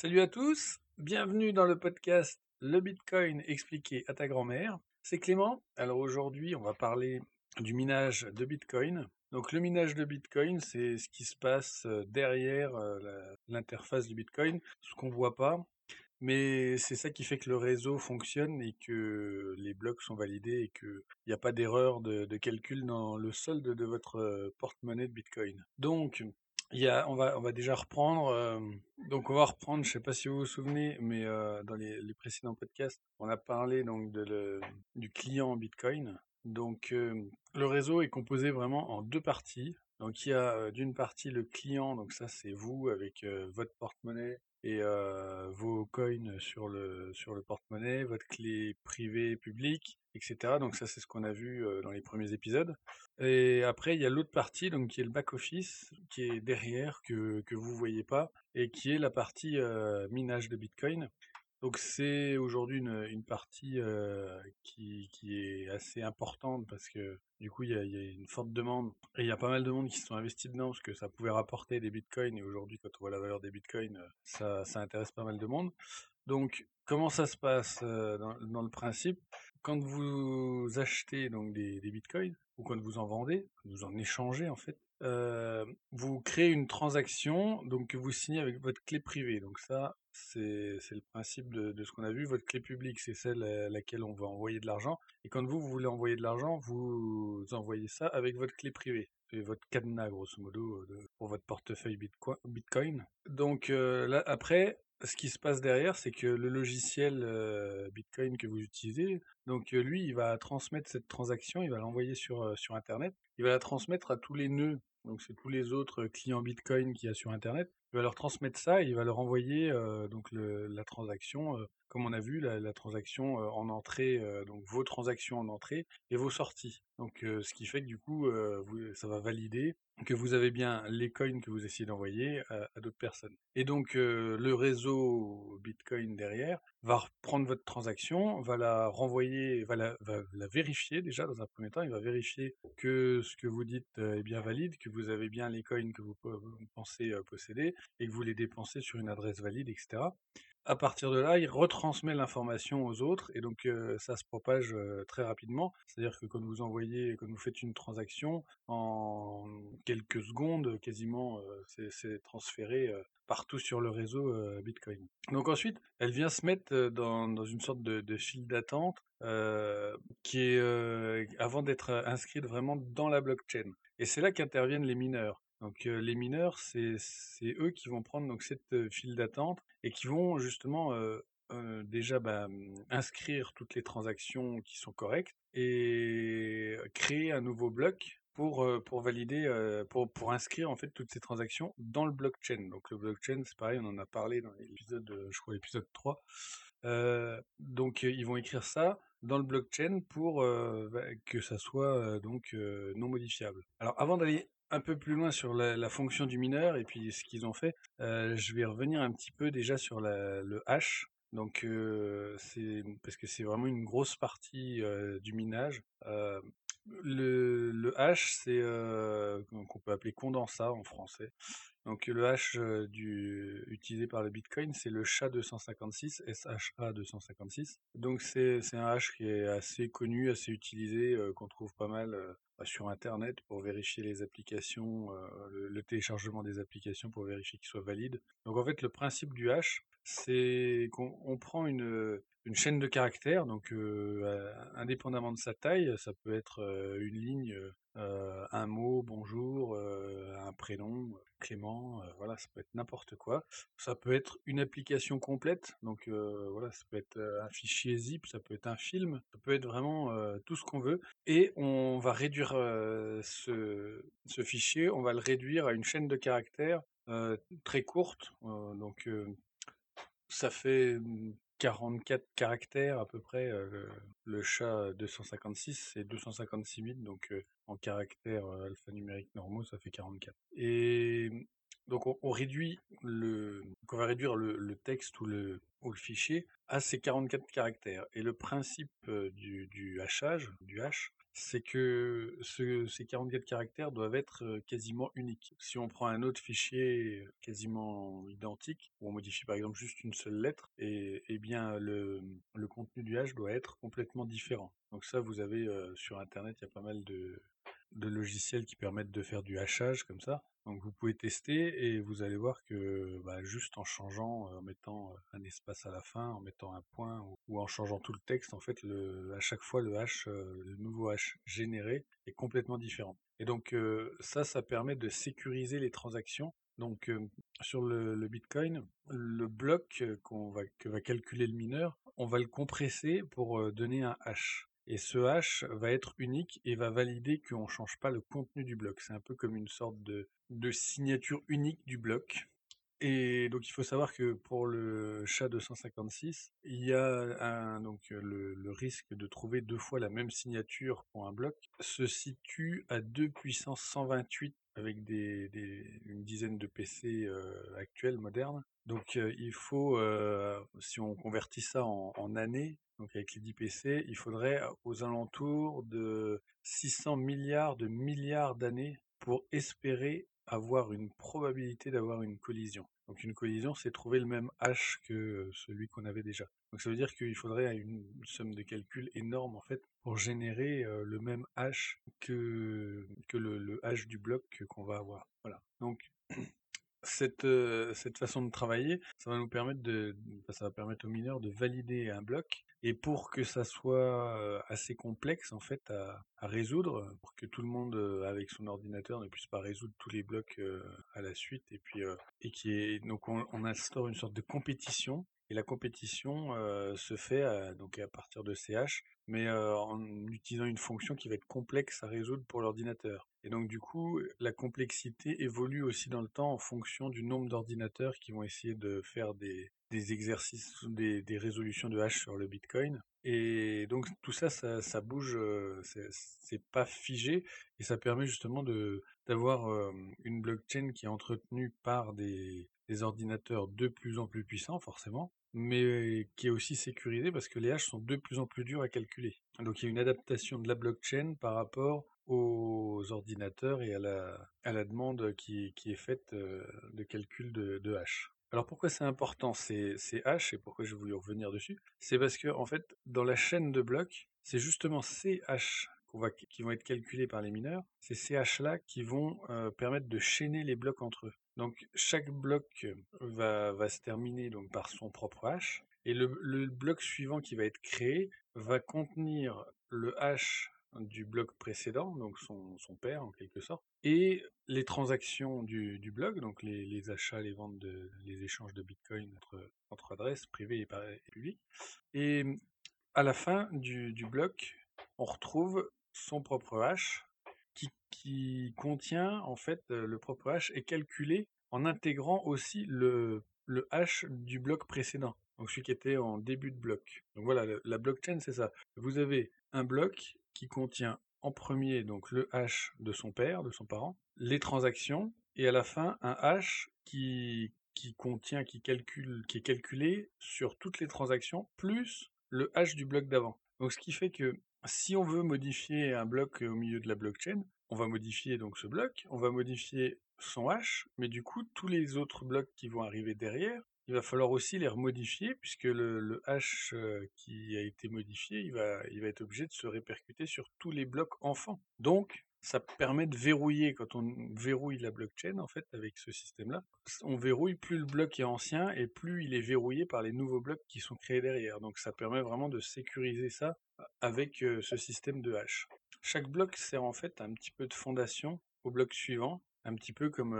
Salut à tous, bienvenue dans le podcast Le Bitcoin expliqué à ta grand-mère. C'est Clément. Alors aujourd'hui, on va parler du minage de Bitcoin. Donc le minage de Bitcoin, c'est ce qui se passe euh, derrière euh, l'interface du Bitcoin, ce qu'on voit pas. Mais c'est ça qui fait que le réseau fonctionne et que les blocs sont validés et qu'il n'y a pas d'erreur de, de, calcul dans le solde de votre euh, porte-monnaie de Bitcoin. Donc, il on va, on déjà reprendre. Donc on va reprendre. Je sais pas si vous vous souvenez, mais dans les, précédents podcasts, on a parlé donc du client Bitcoin. Donc le réseau est composé vraiment en deux parties. Donc il y a d'une partie le client, donc ça c'est vous avec votre porte-monnaie et vos coins sur le sur le porte-monnaie, votre clé privée publique, etc. Donc ça c'est ce qu'on a vu dans les premiers épisodes. Et après il y a l'autre partie donc qui est le back office qui est derrière que que vous voyez pas et qui est la partie minage de Bitcoin. Donc c'est aujourd'hui une, une partie qui, qui est assez importante parce que du coup il y a, une forte demande et il y a pas mal de monde qui se sont investis dedans parce que ça pouvait rapporter des bitcoins et aujourd'hui quand on voit la valeur des bitcoins ça, ça intéresse pas mal de monde. Donc comment ça se passe dans, le principe? Quand vous achetez donc des, bitcoins ou quand vous en vendez, vous en échangez en fait, euh, vous créez une transaction donc que vous signez avec votre clé privée. Donc ça, c'est le principe de, ce qu'on a vu. Votre clé publique, c'est celle à laquelle on va envoyer de l'argent. Et quand vous voulez envoyer de l'argent, vous envoyez ça avec votre clé privée. C'est votre cadenas, grosso modo, pour votre portefeuille Bitcoin. Donc euh, là, après, ce qui se passe derrière, c'est que le logiciel euh, Bitcoin que vous utilisez, donc euh, lui, il va transmettre cette transaction, il va l'envoyer sur, sur Internet, il va la transmettre à tous les nœuds donc c'est tous les autres clients Bitcoin qu'il y a sur Internet. Il va leur transmettre ça et il va leur envoyer euh, donc la transaction, euh, comme on a vu, la, transaction en entrée, donc vos transactions en entrée et vos sorties. Donc ce qui fait que du coup, ça va valider que vous avez bien les coins que vous essayez d'envoyer à, d'autres personnes. Et donc le réseau Bitcoin derrière va reprendre votre transaction, va la renvoyer, va la vérifier déjà dans un premier temps, il va vérifier que ce que vous dites est bien valide, que vous avez bien les coins que vous pensez posséder, et que vous les dépensez sur une adresse valide, etc. À partir de là, il retransmet l'information aux autres et donc ça se propage très rapidement. C'est-à-dire que quand vous envoyez, quand vous faites une transaction, en quelques secondes, quasiment, c'est transféré partout sur le réseau Bitcoin. Donc ensuite, elle vient se mettre dans, une sorte de, de file d'attente qui est avant d'être inscrite vraiment dans la blockchain. Et c'est là qu'interviennent les mineurs. Donc les mineurs, c'est eux qui vont prendre donc cette file d'attente et qui vont justement déjà bah, mmh, inscrire toutes les transactions qui sont correctes et créer un nouveau bloc pour valider pour inscrire en fait toutes ces transactions dans le blockchain. Donc le blockchain, c'est pareil, on en a parlé dans l'épisode, je crois l'épisode 3. Euh, donc ils vont écrire ça dans le blockchain pour bah, que ça soit donc non modifiable. Alors avant d'aller un peu plus loin sur la, fonction du mineur et puis ce qu'ils ont fait, euh, je vais revenir un petit peu déjà sur le hash. Donc euh, c'est parce que c'est vraiment une grosse partie euh, du minage. Le, le hash, c'est qu'on peut appeler condensat en français. Donc le hash du, utilisé par le Bitcoin, c'est le SHA-256, SHA-256. Donc c'est un hash qui est assez connu, assez utilisé, qu'on trouve pas mal euh, sur Internet pour vérifier les applications, le, le, téléchargement des applications pour vérifier qu'ils soient valides. Donc en fait le principe du hash, c'est qu'on prend une, une chaîne de caractères, donc euh, indépendamment de sa taille, ça peut être euh, une ligne, euh, un mot, bonjour, euh, un prénom, Clément, euh, voilà, ça peut être n'importe quoi. Ça peut être une application complète, donc voilà, ça peut être un fichier zip, ça peut être un film, ça peut être vraiment tout ce qu'on veut. Et on va réduire ce, ce fichier, on va le réduire à une chaîne de caractères très courte, donc ça fait 44 caractères à peu près. Le chat 256, c'est 256 000, donc en caractères alphanumériques normaux, ça fait 44. Et donc on, réduit le, on va réduire le, texte ou le, ou le fichier à ces 44 caractères. Et le principe du, du hachage, du hash, c'est que ces 44 caractères doivent être quasiment uniques. Si on prend un autre fichier quasiment identique, où on modifie par exemple juste une seule lettre, et, eh bien le, le contenu du hash doit être complètement différent. Donc ça, vous avez sur Internet, il y a pas mal de, de logiciels qui permettent de faire du hachage comme ça. Donc vous pouvez tester et vous allez voir que bah, juste en changeant, en mettant un espace à la fin, en mettant un point ou, en changeant tout le texte, en fait, le, à chaque fois le hash, le nouveau hash généré est complètement différent. Et donc ça, ça permet de sécuriser les transactions. Donc sur le, Bitcoin, le bloc va, que va calculer le mineur, on va le compresser pour donner un hash. Et ce hash va être unique et va valider qu'on ne change pas le contenu du bloc. C'est un peu comme une sorte de, signature unique du bloc. Et donc il faut savoir que pour le SHA-256, il y a donc le, risque de trouver deux fois la même signature pour un bloc se situe à 2 puissance 128 avec des, une dizaine de PC euh, actuels, modernes. Donc il faut, euh, si on convertit ça en, en années, donc avec les 10 PC, il faudrait aux alentours de 600 milliards de milliards d'années pour espérer avoir une probabilité d'avoir une collision. Donc une collision, c'est trouver le même H que celui qu'on avait déjà. Donc ça veut dire qu'il faudrait une somme de calcul énorme en fait pour générer le même H que, le, H du bloc qu'on va avoir. Voilà. Donc cette, cette façon de travailler, ça va nous permettre de, ça va permettre aux mineurs de valider un bloc et pour que ça soit assez complexe en fait à, résoudre, pour que tout le monde avec son ordinateur ne puisse pas résoudre tous les blocs à la suite, et puis et qui est donc on, instaure une sorte de compétition. Et la compétition se fait à, donc à partir de CH, mais en utilisant une fonction qui va être complexe à résoudre pour l'ordinateur. Et donc du coup, la complexité évolue aussi dans le temps en fonction du nombre d'ordinateurs qui vont essayer de faire des, exercices, des, des résolutions de hash sur le Bitcoin. Et donc tout ça, ça, ça bouge, euh, c'est pas figé, et ça permet justement d'avoir euh, une blockchain qui est entretenue par des, ordinateurs de plus en plus puissants, forcément, mais qui est aussi sécurisée parce que les hashes sont de plus en plus durs à calculer. Donc il y a une adaptation de la blockchain par rapport aux ordinateurs et à la, à la demande qui, qui est faite euh, de calcul de, hash. Alors pourquoi c'est important ces, hash et pourquoi je voulais revenir dessus? C'est parce que en fait dans la chaîne de blocs, c'est justement ces va, qui vont être calculés par les mineurs, c'est ces hash là qui vont euh, permettre de chaîner les blocs entre eux. Donc chaque bloc va, va se terminer donc par son propre hash et le, le bloc suivant qui va être créé va contenir le hash du bloc précédent, donc son, son, père en quelque sorte, et les transactions du, du bloc, donc les, achats, les ventes, de, les échanges de Bitcoin entre, entre adresses privées et, publiques. Et à la fin du, du, bloc, on retrouve son propre hash qui, qui, contient en fait le propre hash est calculé en intégrant aussi le, le hash du bloc précédent. Donc celui qui était en début de bloc. Donc voilà, la blockchain c'est ça. Vous avez un bloc qui contient en premier donc le hash de son père, de son parent, les transactions, et à la fin un hash qui, contient, qui calcule, qui est calculé sur toutes les transactions, plus le hash du bloc d'avant. Donc ce qui fait que si on veut modifier un bloc au milieu de la blockchain, on va modifier donc ce bloc, on va modifier son hash, mais du coup tous les autres blocs qui vont arriver derrière il va falloir aussi les remodifier puisque le, hash euh, qui a été modifié, il va, être obligé de se répercuter sur tous les blocs enfants. Donc, ça permet de verrouiller, quand on verrouille la blockchain, en fait, avec ce système-là, on verrouille plus le bloc est ancien et plus il est verrouillé par les nouveaux blocs qui sont créés derrière. Donc ça permet vraiment de sécuriser ça avec euh, ce système de hash. Chaque bloc sert en fait un petit peu de fondation au bloc suivant un petit peu comme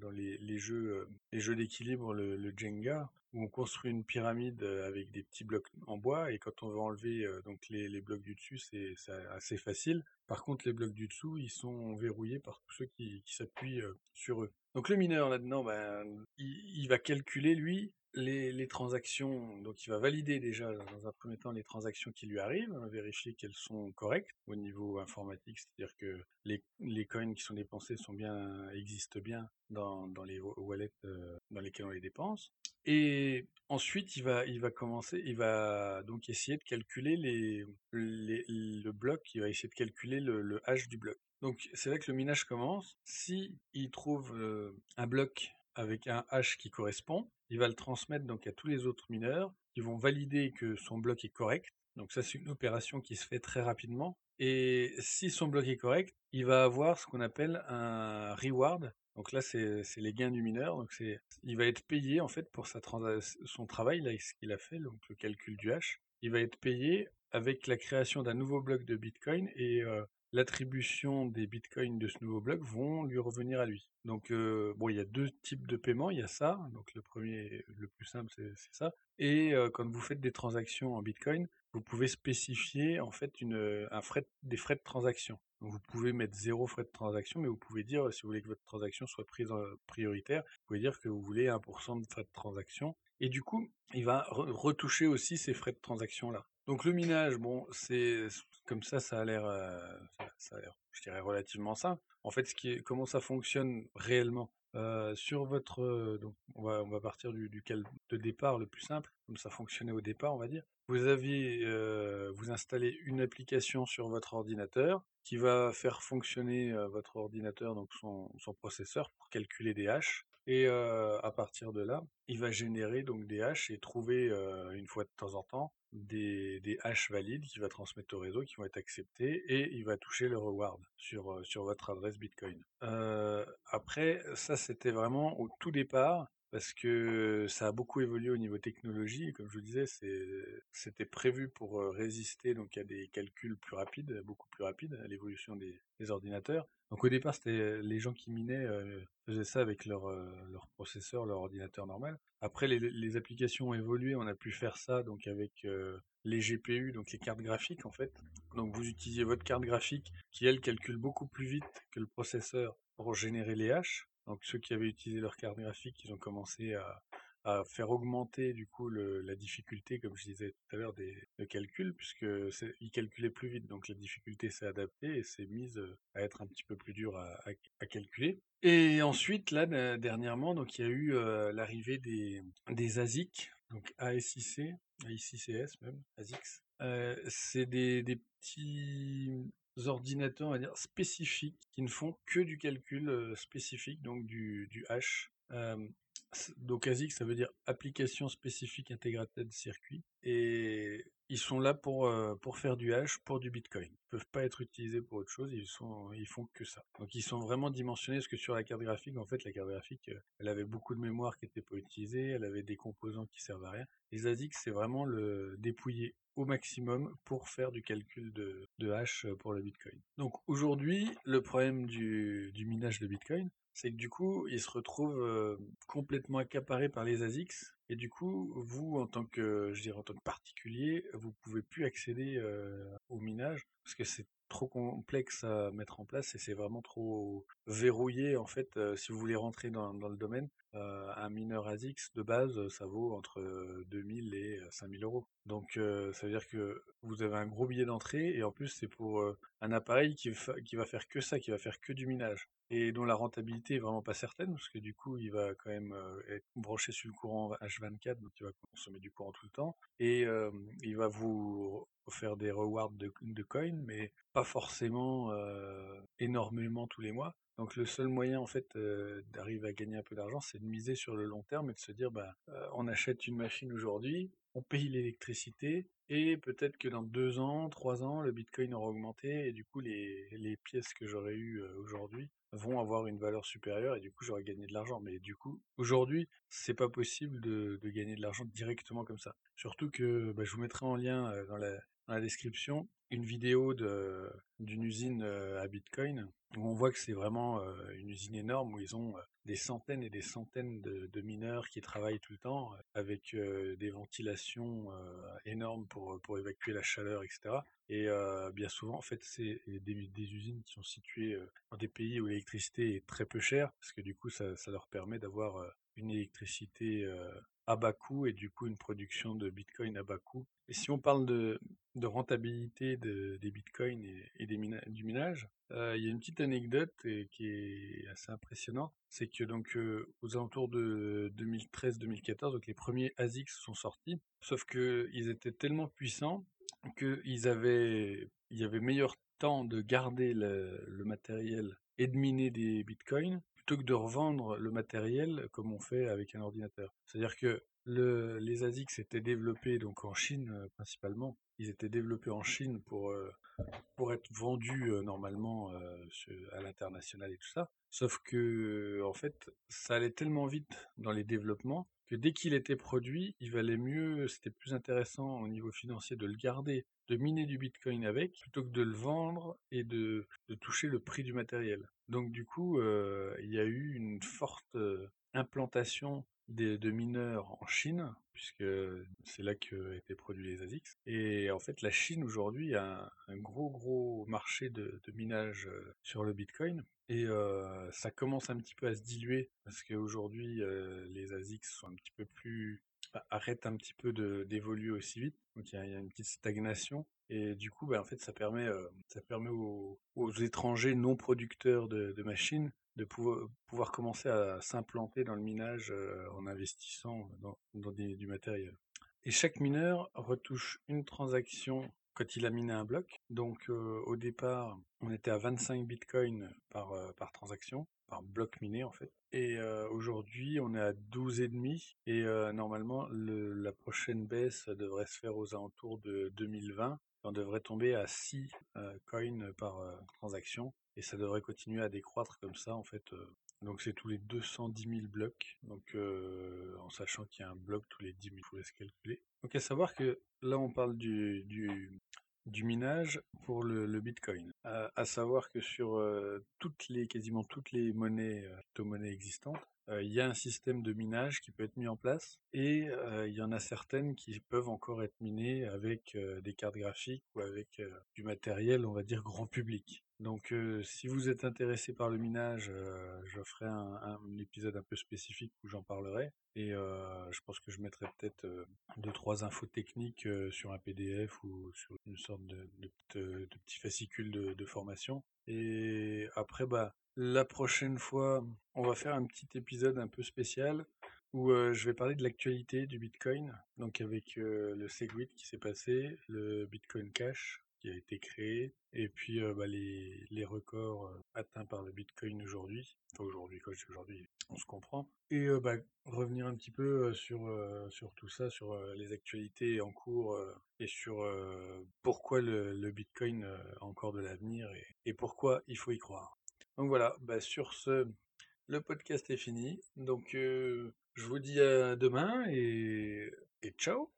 dans les, jeux, les jeux d'équilibre, le, Jenga, où on construit une pyramide avec des petits blocs en bois, et quand on veut enlever donc les, blocs du dessus, c'est assez facile. Par contre, les blocs du dessous, ils sont verrouillés par tous ceux qui, s'appuient sur eux. Donc le mineur là-dedans, ben, il, va calculer, lui, les, transactions, donc il va valider déjà dans un premier temps les transactions qui lui arrivent, hein, vérifier qu'elles sont correctes au niveau informatique, c'est-à-dire que les, les coins qui sont dépensés sont bien, existent bien dans, dans les wallets euh, dans lesquels on les dépense. Et ensuite, il va, il va commencer, il va donc essayer de calculer les, les le bloc, il va essayer de calculer le, le hash du bloc. Donc c'est là que le minage commence. Si il trouve euh, un bloc avec un hash qui correspond, il va le transmettre donc à tous les autres mineurs qui vont valider que son bloc est correct. Donc ça c'est une opération qui se fait très rapidement. Et si son bloc est correct, il va avoir ce qu'on appelle un reward. Donc là c'est les gains du mineur. Donc c'est il va être payé en fait pour sa son travail là ce qu'il a fait donc le calcul du hash. Il va être payé avec la création d'un nouveau bloc de Bitcoin et euh, l'attribution des bitcoins de ce nouveau bloc vont lui revenir à lui. Donc, euh, bon, il y a deux types de paiement. Il y a ça, donc le premier, le plus simple, c'est ça. Et euh, quand vous faites des transactions en bitcoin, vous pouvez spécifier en fait une, un frais, des frais de transaction. Vous pouvez mettre zéro frais de transaction, mais vous pouvez dire, si vous voulez que votre transaction soit prise en prioritaire, vous pouvez dire que vous voulez 1% de frais de transaction. Et du coup, il va retoucher aussi ces frais de transaction là. Donc le minage, bon, c'est comme ça, ça a l'air, euh, ça, a l'air, je dirais relativement simple. En fait, comment ça fonctionne réellement euh, sur votre, euh, donc on va, partir du, du de départ le plus simple, comme ça fonctionnait au départ, on va dire. Vous avez, vous installez une application sur votre ordinateur qui va faire fonctionner votre ordinateur, donc son, son processeur, pour calculer des haches. Et à partir de là, il va générer donc des haches et trouver une fois de temps en temps des, hashes valides qu'il va transmettre au réseau, qui vont être acceptés, et il va toucher le reward sur, sur votre adresse Bitcoin. après, ça c'était vraiment au tout départ, parce que ça a beaucoup évolué au niveau technologie. Comme je vous disais, c'était prévu pour résister donc à des calculs plus rapides, beaucoup plus rapides, à l'évolution des, ordinateurs. Donc au départ, c'était les gens qui minaient faisaient ça avec leur, leur processeur, leur ordinateur normal. Après, les, les, applications ont évolué, on a pu faire ça donc avec les GPU, donc les cartes graphiques en fait. Donc vous utilisez votre carte graphique qui elle calcule beaucoup plus vite que le processeur pour générer les haches. Donc ceux qui avaient utilisé leur carte graphique, ils ont commencé à, faire augmenter du coup la difficulté, comme je disais tout à l'heure, des, calculs, puisque ils calculaient plus vite, donc la difficulté s'est adaptée et s'est mise à être un petit peu plus dur à, calculer. Et ensuite, là, dernièrement, donc il y a eu euh, l'arrivée des, des ASIC, donc ASIC, AICCS même, ASICS. Euh, c'est des petits ordinateurs, on va dire, spécifiques, qui ne font que du calcul euh, spécifique, donc du, du hash. Euh, donc ASIC, ça veut dire application spécifique Integrated Circuit. Et ils sont là pour, euh, pour faire du hash pour du Bitcoin. Ils peuvent pas être utilisés pour autre chose, ils, sont, ils font que ça. Donc ils sont vraiment dimensionnés, parce que sur la carte graphique, en fait, la carte graphique, elle avait beaucoup de mémoire qui n'était pas utilisée, elle avait des composants qui servent à rien. Les ASIC, c'est vraiment le dépouiller au maximum pour faire du calcul de, de hash pour le Bitcoin. Donc aujourd'hui, le problème du, du minage de Bitcoin, c'est que du coup, il se retrouve euh, complètement accaparé par les ASICs, et du coup, vous, en tant que, je dirais, en tant que particulier, vous pouvez plus accéder euh, au minage, parce que c'est trop complexe à mettre en place et c'est vraiment trop verrouillé en fait euh, si vous voulez rentrer dans, dans le domaine euh, un mineur ASICS de base ça vaut entre 2000 et 5000 euros. Donc ça veut dire que vous avez un gros billet d'entrée et en plus c'est pour un appareil qui, qui va faire que ça qui va faire que du minage et dont la rentabilité est vraiment pas certaine parce que du coup il va quand même être branché sur le courant H24 donc il va consommer du courant tout le temps et il va vous faire des rewards de, de coins mais pas forcément énormément tous les mois donc le seul moyen en fait d'arriver à gagner un peu d'argent c'est de miser sur le long terme et de se dire bah on achète une machine aujourd'hui on paye l'électricité et peut-être que dans deux ans, trois ans, le Bitcoin aura augmenté et du coup les, pièces que j'aurais eues aujourd'hui vont avoir une valeur supérieure et du coup j'aurai gagné de l'argent. Mais du coup, aujourd'hui, c'est pas possible de, gagner de l'argent directement comme ça. Surtout que bah, je vous mettrai en lien euh, dans la, dans la description une vidéo d'une usine euh, à Bitcoin on voit que c'est vraiment une usine énorme où ils ont des centaines et des centaines de, de mineurs qui travaillent tout le temps avec des ventilations énormes pour, pour évacuer la chaleur, etc. Et bien souvent, en fait, c'est des, des, usines qui sont situées dans des pays où l'électricité est très peu chère parce que du coup, ça, ça leur permet d'avoir une électricité à bas coût et du coup une production de Bitcoin à bas coût. Et si on parle de, de rentabilité des Bitcoins et, du minage, euh, il y a une petite anecdote qui est assez impressionnante, c'est que donc euh, aux alentours de 2013-2014, donc les premiers ASICs sont sortis, sauf que ils étaient tellement puissants qu'ils avaient, il y avait meilleur temps de garder le, le matériel et de miner des bitcoins plutôt que de revendre le matériel comme on fait avec un ordinateur. C'est-à-dire que le, les ASICs s'étaient développés donc en Chine euh, principalement. Ils étaient développés en Chine pour, euh, pour être vendus euh, normalement à l'international et tout ça. Sauf que en fait, ça allait tellement vite dans les développements que dès qu'il était produit, il valait mieux, c'était plus intéressant au niveau financier de le garder, de miner du Bitcoin avec, plutôt que de le vendre et de, de toucher le prix du matériel. Donc du coup, il y a eu une forte implantation des, de mineurs en Chine, puisque c'est là que été produits les ASICs. Et en fait, la Chine aujourd'hui a un, gros gros marché de, minage euh, sur le Bitcoin. Et euh, ça commence un petit peu à se diluer parce qu'aujourd'hui euh, les ASICs sont un petit peu plus arrêtent un petit peu d'évoluer aussi vite. Donc il y, a une petite stagnation et du coup bah, en fait ça permet euh, ça permet aux, étrangers non producteurs de machines de pouvoir, pouvoir commencer à s'implanter dans le minage en investissant dans, dans du matériel. Et chaque mineur retouche une transaction quand il a miné un bloc. Donc au départ, on était à 25 bitcoins par, par transaction, par bloc miné en fait. Et aujourd'hui, on est à 12,5 et normalement, le, la prochaine baisse devrait se faire aux alentours de 2020. Devrait tomber à 6 coins par transaction et ça devrait continuer à décroître comme ça en fait. donc c'est tous les 210 000 blocs, donc en sachant qu'il y a un bloc tous les 10 000, il faut se calculer. Donc à savoir que là on parle du, du, du minage pour le, Bitcoin. À, à, savoir que sur euh, toutes les, quasiment toutes les monnaies, euh, crypto-monnaies existantes, euh, il y a un système de minage qui peut être mis en place et il y en a certaines qui peuvent encore être minées avec des cartes graphiques ou avec du matériel, on va dire grand public. Donc si vous êtes intéressé par le minage, je ferai un, épisode un peu spécifique où j'en parlerai. Et je pense que je mettrai peut-être deux trois infos techniques sur un PDF ou sur une sorte de, petit fascicule de, de, formation. Et après, bah, la prochaine fois, on va faire un petit épisode un peu spécial où je vais parler de l'actualité du Bitcoin, donc avec le Segwit qui s'est passé, le Bitcoin Cash qui a été créé, et puis bah, les, les, records atteints par le Bitcoin aujourd'hui. Enfin aujourd'hui, quoi, aujourd'hui, on se comprend. Et bah, revenir un petit peu sur, sur tout ça, sur les actualités en cours et sur pourquoi le, le Bitcoin a encore de l'avenir et, et, pourquoi il faut y croire. Donc voilà, bah, sur ce, le podcast est fini. Donc je vous dis à demain et, et ciao